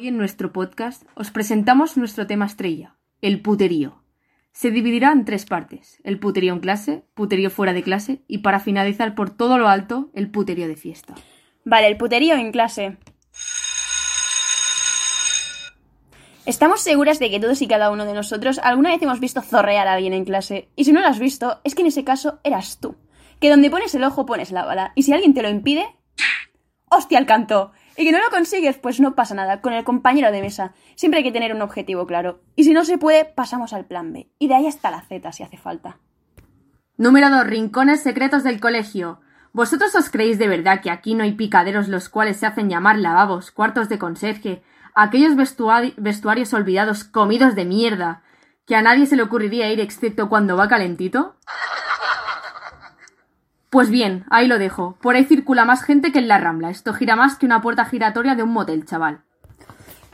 Hoy en nuestro podcast os presentamos nuestro tema estrella, el puterío. Se dividirá en tres partes, el puterío en clase, puterío fuera de clase y para finalizar por todo lo alto, el puterío de fiesta. Vale, el puterío en clase. Estamos seguras de que todos y cada uno de nosotros alguna vez hemos visto zorrear a alguien en clase. Y si no lo has visto, es que en ese caso eras tú. Que donde pones el ojo pones la bala. Y si alguien te lo impide, ¡hostia al canto! Y que no lo consigues, pues no pasa nada, con el compañero de mesa. Siempre hay que tener un objetivo claro. Y si no se puede, pasamos al plan B. Y de ahí hasta la Z si hace falta. Número 2. Rincones secretos del colegio. ¿Vosotros os creéis de verdad que aquí no hay picaderos los cuales se hacen llamar lavabos, cuartos de conserje, aquellos vestuari- vestuarios olvidados comidos de mierda, que a nadie se le ocurriría ir excepto cuando va calentito? Pues bien, ahí lo dejo. Por ahí circula más gente que en la Rambla. Esto gira más que una puerta giratoria de un motel, chaval.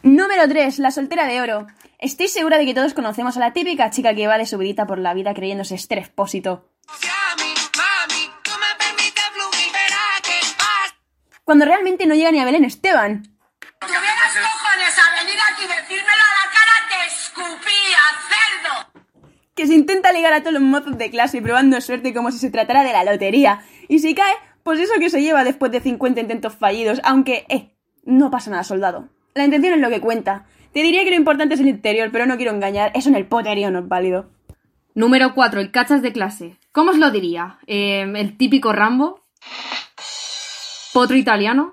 Número 3. La soltera de oro. Estoy segura de que todos conocemos a la típica chica que va de subidita por la vida creyéndose pasa. Cuando realmente no llega ni a Belén Esteban. Tuvieras cojones a venir aquí y decírmelo a la cara, te escupía, cerdo. Que se intenta ligar a todos los mozos de clase probando suerte como si se tratara de la lotería. Y si cae, pues eso que se lleva después de 50 intentos fallidos, aunque, eh, no pasa nada, soldado. La intención es lo que cuenta. Te diría que lo importante es el interior, pero no quiero engañar, eso en el poterío no es válido. Número 4. El cachas de clase. ¿Cómo os lo diría? Eh, ¿El típico Rambo? ¿Potro italiano?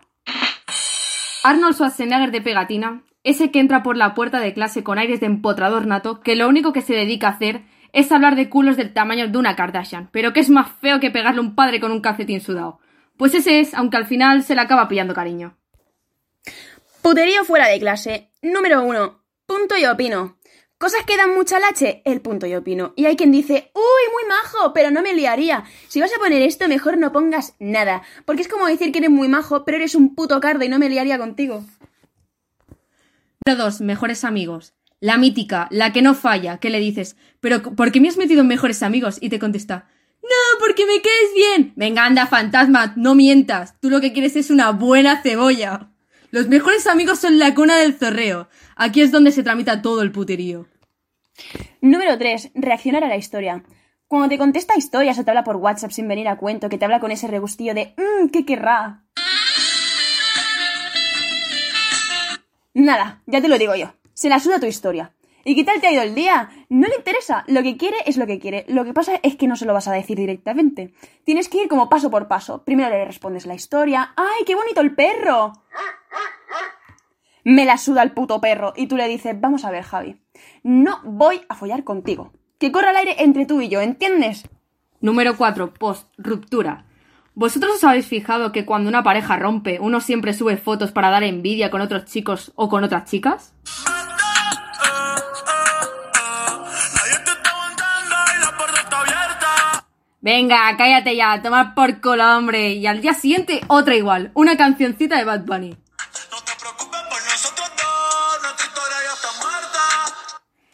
Arnold Schwarzenegger de pegatina. Ese que entra por la puerta de clase con aires de empotrador nato, que lo único que se dedica a hacer es hablar de culos del tamaño de una Kardashian, pero que es más feo que pegarle a un padre con un calcetín sudado. Pues ese es, aunque al final se le acaba pillando cariño. Puterío fuera de clase. Número 1. Punto y opino. Cosas que dan mucha lache, el punto y opino. Y hay quien dice, uy, muy majo, pero no me liaría. Si vas a poner esto, mejor no pongas nada. Porque es como decir que eres muy majo, pero eres un puto cardo y no me liaría contigo. Número 2. Mejores amigos. La mítica, la que no falla, que le dices, pero ¿por qué me has metido en mejores amigos? Y te contesta, no, porque me caes bien. Venga, anda, fantasma, no mientas. Tú lo que quieres es una buena cebolla. Los mejores amigos son la cuna del zorreo. Aquí es donde se tramita todo el puterío. Número 3. Reaccionar a la historia. Cuando te contesta historias o te habla por WhatsApp sin venir a cuento, que te habla con ese regustillo de mmm, ¿qué querrá? Nada, ya te lo digo yo. Se la suda tu historia. ¿Y qué tal te ha ido el día? No le interesa. Lo que quiere es lo que quiere. Lo que pasa es que no se lo vas a decir directamente. Tienes que ir como paso por paso. Primero le respondes la historia. ¡Ay, qué bonito el perro! Me la suda el puto perro. Y tú le dices, vamos a ver, Javi. No voy a follar contigo. Que corra el aire entre tú y yo, ¿entiendes? Número 4. Post. Ruptura. ¿Vosotros os habéis fijado que cuando una pareja rompe, uno siempre sube fotos para dar envidia con otros chicos o con otras chicas? Venga, cállate ya, tomar por cola, hombre. Y al día siguiente, otra igual. Una cancioncita de Bad Bunny. No te preocupes por nosotros dos, nuestra historia ya está muerta.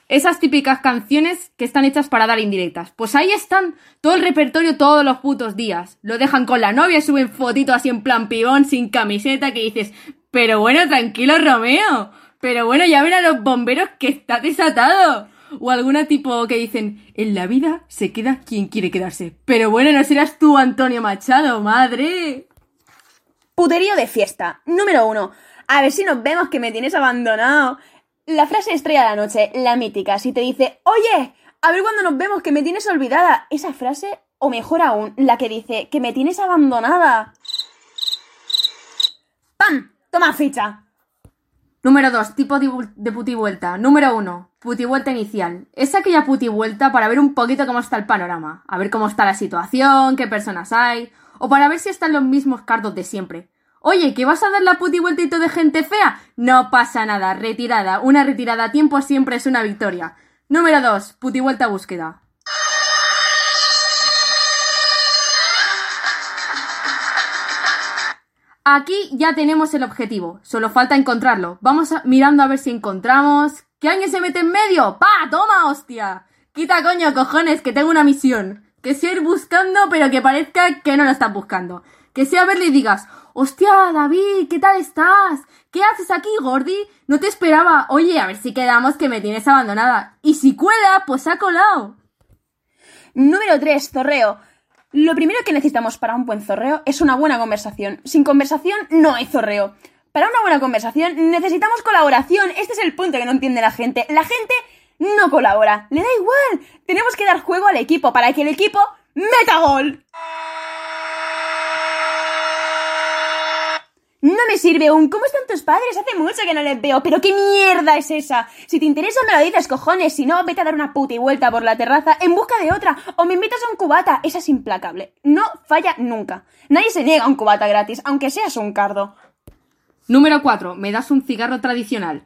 Esas típicas canciones que están hechas para dar indirectas. Pues ahí están, todo el repertorio todos los putos días. Lo dejan con la novia y suben fotitos así en plan pibón, sin camiseta, que dices, pero bueno, tranquilo Romeo. Pero bueno, ya ven a los bomberos que está desatado. O alguna tipo que dicen, en la vida se queda quien quiere quedarse. Pero bueno, no serás tú, Antonio Machado, madre. Puterío de fiesta. Número uno. A ver si nos vemos que me tienes abandonado. La frase estrella de la noche, la mítica, si te dice, oye, a ver cuando nos vemos que me tienes olvidada. Esa frase, o mejor aún, la que dice, que me tienes abandonada. ¡Pam! Toma ficha. Número 2. Tipo de, de putivuelta. Número 1. Putivuelta inicial. Es aquella putivuelta para ver un poquito cómo está el panorama. A ver cómo está la situación, qué personas hay. O para ver si están los mismos cardos de siempre. Oye, ¿que vas a dar la putivueltito de gente fea? No pasa nada. Retirada. Una retirada a tiempo siempre es una victoria. Número 2. Putivuelta búsqueda. Aquí ya tenemos el objetivo, solo falta encontrarlo. Vamos mirando a ver si encontramos. ¿Que alguien se mete en medio? ¡Pa! ¡Toma, hostia! Quita coño, cojones, que tengo una misión. Que sea ir buscando, pero que parezca que no lo estás buscando. Que sea verle y digas, Hostia, David, ¿qué tal estás? ¿Qué haces aquí, Gordi? No te esperaba. Oye, a ver si quedamos que me tienes abandonada. Y si cuela, pues ha colado. Número 3, zorreo. Lo primero que necesitamos para un buen zorreo es una buena conversación. Sin conversación no hay zorreo. Para una buena conversación necesitamos colaboración. Este es el punto que no entiende la gente. La gente no colabora. Le da igual. Tenemos que dar juego al equipo para que el equipo meta gol. No sirve un ¿cómo están tus padres? Hace mucho que no les veo, pero ¿qué mierda es esa? Si te interesa me lo dices, cojones, si no, vete a dar una puta y vuelta por la terraza en busca de otra, o me invitas a un cubata, esa es implacable. No falla nunca. Nadie se niega a un cubata gratis, aunque seas un cardo. Número 4. Me das un cigarro tradicional.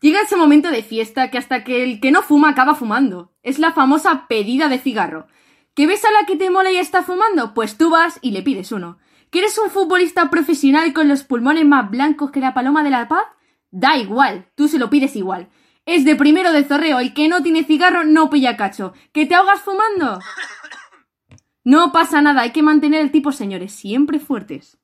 Llega ese momento de fiesta que hasta que el que no fuma acaba fumando. Es la famosa pedida de cigarro. ¿Que ves a la que te mola y está fumando? Pues tú vas y le pides uno. ¿Que eres un futbolista profesional con los pulmones más blancos que la paloma de la paz? Da igual, tú se lo pides igual. Es de primero de zorreo, el que no tiene cigarro no pilla cacho. ¿Que te ahogas fumando? No pasa nada, hay que mantener el tipo, señores, siempre fuertes.